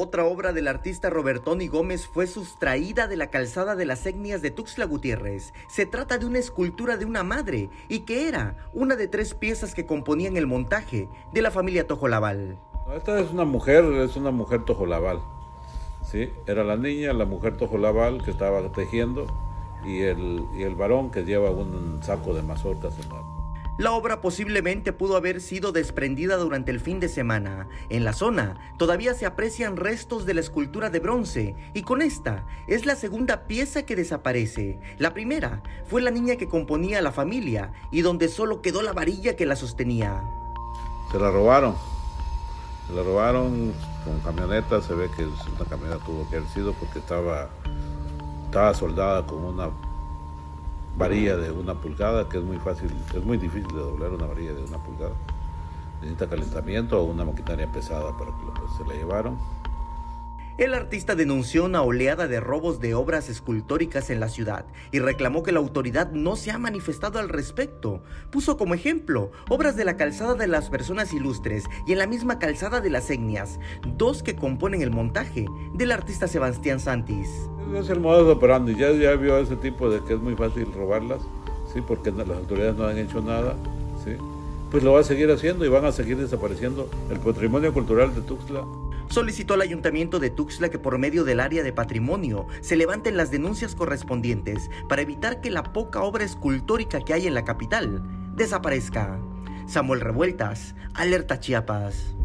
Otra obra del artista Robertoni Gómez fue sustraída de la calzada de las etnias de Tuxtla Gutiérrez. Se trata de una escultura de una madre y que era una de tres piezas que componían el montaje de la familia Tojolabal. Esta es una mujer, es una mujer Tojolabal. ¿sí? Era la niña, la mujer Tojolabal que estaba tejiendo y el, y el varón que lleva un saco de mazorcas la obra posiblemente pudo haber sido desprendida durante el fin de semana. En la zona todavía se aprecian restos de la escultura de bronce y con esta es la segunda pieza que desaparece. La primera fue la niña que componía la familia y donde solo quedó la varilla que la sostenía. Se la robaron. Se la robaron con camioneta. Se ve que una camioneta tuvo que haber sido porque estaba, estaba soldada con una varilla de una pulgada, que es muy fácil, es muy difícil de doblar una varilla de una pulgada. Necesita calentamiento o una maquinaria pesada para que lo, pues, se la llevaron. El artista denunció una oleada de robos de obras escultóricas en la ciudad y reclamó que la autoridad no se ha manifestado al respecto. Puso como ejemplo obras de la calzada de las personas ilustres y en la misma calzada de las etnias, dos que componen el montaje del artista Sebastián Santis. Es el modo operando, ya, ya vio ese tipo de que es muy fácil robarlas, ¿sí? porque las autoridades no han hecho nada. ¿sí? Pues lo va a seguir haciendo y van a seguir desapareciendo el patrimonio cultural de Tuxtla solicitó al ayuntamiento de Tuxtla que por medio del área de patrimonio se levanten las denuncias correspondientes para evitar que la poca obra escultórica que hay en la capital desaparezca. Samuel Revueltas, Alerta Chiapas.